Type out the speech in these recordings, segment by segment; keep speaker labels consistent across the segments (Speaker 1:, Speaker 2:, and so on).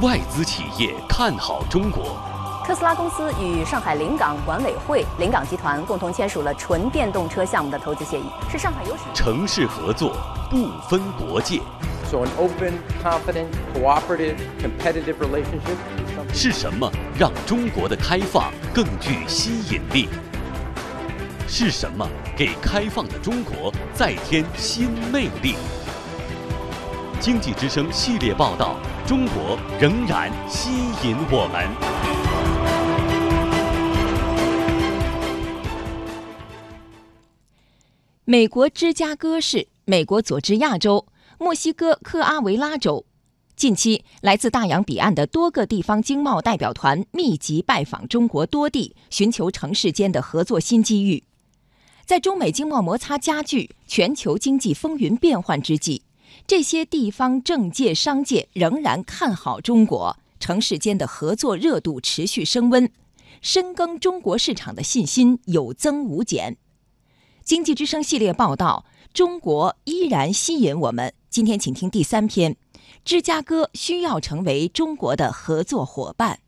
Speaker 1: 外资企业看好中国。
Speaker 2: 特斯拉公司与上海临港管委会、临港集团共同签署了纯电动车项目的投资协议，是上海有史
Speaker 1: 城市合作不分国界。
Speaker 3: So an open, confident, cooperative, competitive relationship.
Speaker 1: 是什么让中国的开放更具吸引力？是什么给开放的中国再添新魅力？经济之声系列报道：中国仍然吸引我们。
Speaker 4: 美国芝加哥市、美国佐治亚州、墨西哥科阿维拉州，近期来自大洋彼岸的多个地方经贸代表团密集拜访中国多地，寻求城市间的合作新机遇。在中美经贸摩擦加剧、全球经济风云变幻之际，这些地方政界、商界仍然看好中国，城市间的合作热度持续升温，深耕中国市场的信心有增无减。经济之声系列报道：中国依然吸引我们。今天，请听第三篇：芝加哥需要成为中国的合作伙伴。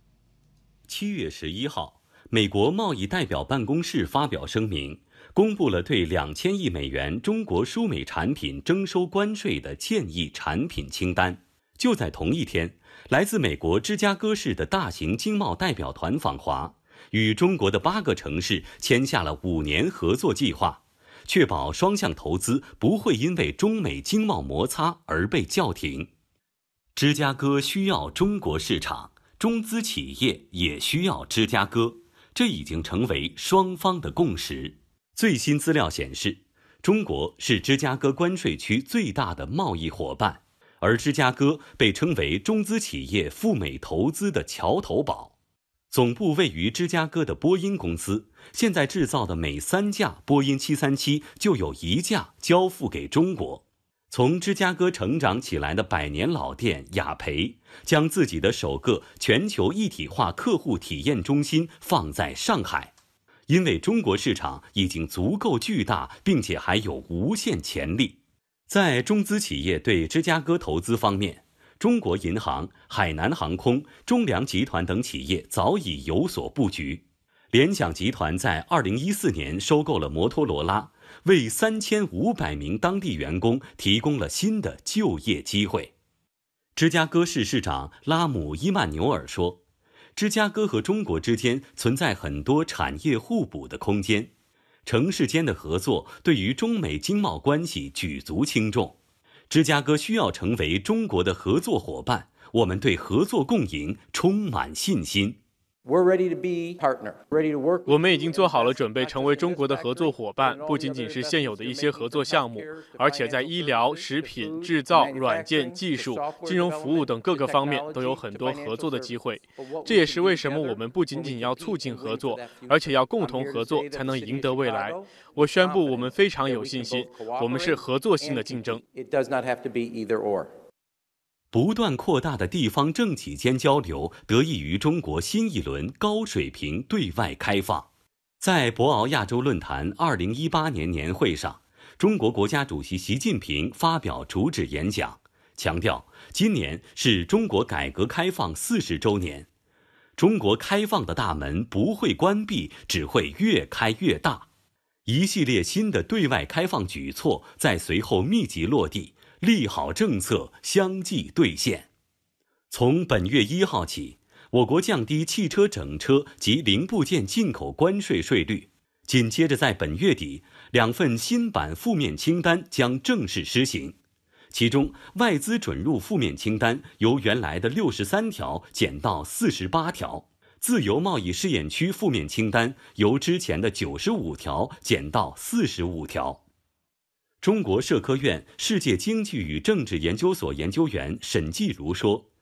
Speaker 1: 七月十一号，美国贸易代表办公室发表声明。公布了对两千亿美元中国输美产品征收关税的建议产品清单。就在同一天，来自美国芝加哥市的大型经贸代表团访华，与中国的八个城市签下了五年合作计划，确保双向投资不会因为中美经贸摩擦而被叫停。芝加哥需要中国市场，中资企业也需要芝加哥，这已经成为双方的共识。最新资料显示，中国是芝加哥关税区最大的贸易伙伴，而芝加哥被称为中资企业赴美投资的桥头堡。总部位于芝加哥的波音公司，现在制造的每三架波音737就有一架交付给中国。从芝加哥成长起来的百年老店雅培，将自己的首个全球一体化客户体验中心放在上海。因为中国市场已经足够巨大，并且还有无限潜力。在中资企业对芝加哥投资方面，中国银行、海南航空、中粮集团等企业早已有所布局。联想集团在二零一四年收购了摩托罗拉，为三千五百名当地员工提供了新的就业机会。芝加哥市市长拉姆伊曼纽尔说。芝加哥和中国之间存在很多产业互补的空间，城市间的合作对于中美经贸关系举足轻重。芝加哥需要成为中国的合作伙伴，我们对合作共赢充满信心。
Speaker 3: We're ready to be partner, ready to work.
Speaker 5: 我们已经做好了准备，成为中国的合作伙伴。不仅仅是现有的一些合作项目，而且在医疗、食品、制造、软件、技术、金融服务等各个方面都有很多合作的机会。这也是为什么我们不仅仅要促进合作，而且要共同合作才能赢得未来。我宣布，我们非常有信心，我们是合作性的竞争。
Speaker 3: It does not have to be either or.
Speaker 1: 不断扩大的地方政企间交流，得益于中国新一轮高水平对外开放。在博鳌亚洲论坛二零一八年年会上，中国国家主席习近平发表主旨演讲，强调今年是中国改革开放四十周年，中国开放的大门不会关闭，只会越开越大。一系列新的对外开放举措在随后密集落地。利好政策相继兑现。从本月一号起，我国降低汽车整车及零部件进口关税税率。紧接着，在本月底，两份新版负面清单将正式施行。其中，外资准入负面清单由原来的六十三条减到四十八条；自由贸易试验区负面清单由之前的九十五条减到四十五条。中国社科院世界经济与政治研究所研究员沈继如说：“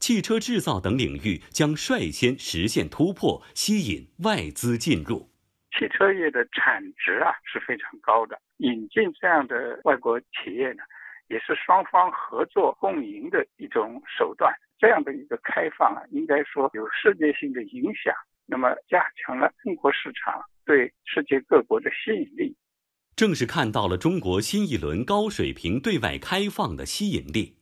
Speaker 1: 汽车制造等领域将率先实现突破，吸引外资进入。
Speaker 6: 汽车业的产值啊是非常高的，引进这样的外国企业呢，也是双方合作共赢的一种手段。这样的一个开放啊，应该说有世界性的影响，那么加强了中国市场对世界各国的吸引力。”
Speaker 1: 正是看到了中国新一轮高水平对外开放的吸引力，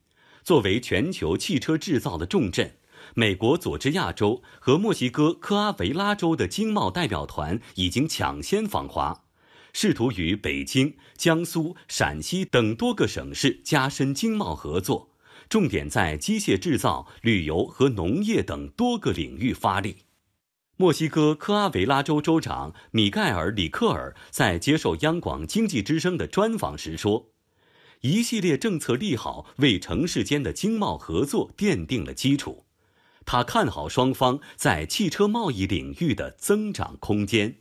Speaker 1: 作为全球汽车制造的重镇，美国佐治亚州和墨西哥科阿维拉州的经贸代表团已经抢先访华，试图与北京、江苏、陕西等多个省市加深经贸合作，重点在机械制造、旅游和农业等多个领域发力。墨西哥科阿维拉州州长米盖尔·里克尔在接受央广经济之声的专访时说：“一系列政策利好为城市间的经贸合作奠定了基础。他看好双方在汽车贸易领域的增长空间。”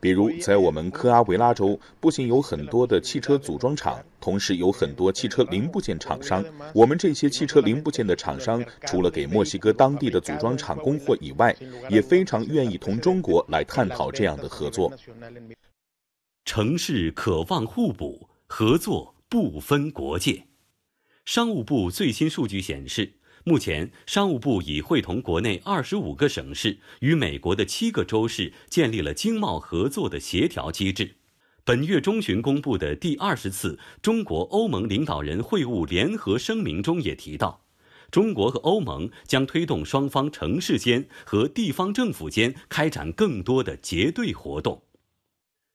Speaker 7: 比如，在我们科阿维拉州，不仅有很多的汽车组装厂，同时有很多汽车零部件厂商。我们这些汽车零部件的厂商，除了给墨西哥当地的组装厂供货以外，也非常愿意同中国来探讨这样的合作。
Speaker 1: 城市渴望互补，合作不分国界。商务部最新数据显示。目前，商务部已会同国内二十五个省市与美国的七个州市建立了经贸合作的协调机制。本月中旬公布的第二十次中国欧盟领导人会晤联合声明中也提到，中国和欧盟将推动双方城市间和地方政府间开展更多的结对活动。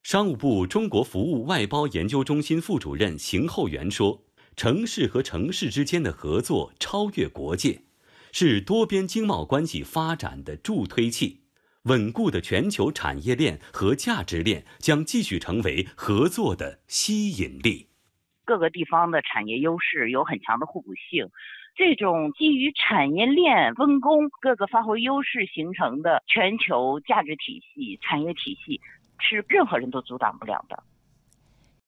Speaker 1: 商务部中国服务外包研究中心副主任邢厚元说。城市和城市之间的合作超越国界，是多边经贸关系发展的助推器。稳固的全球产业链和价值链将继续成为合作的吸引力。
Speaker 8: 各个地方的产业优势有很强的互补性，这种基于产业链分工、各个发挥优势形成的全球价值体系、产业体系，是任何人都阻挡不了的。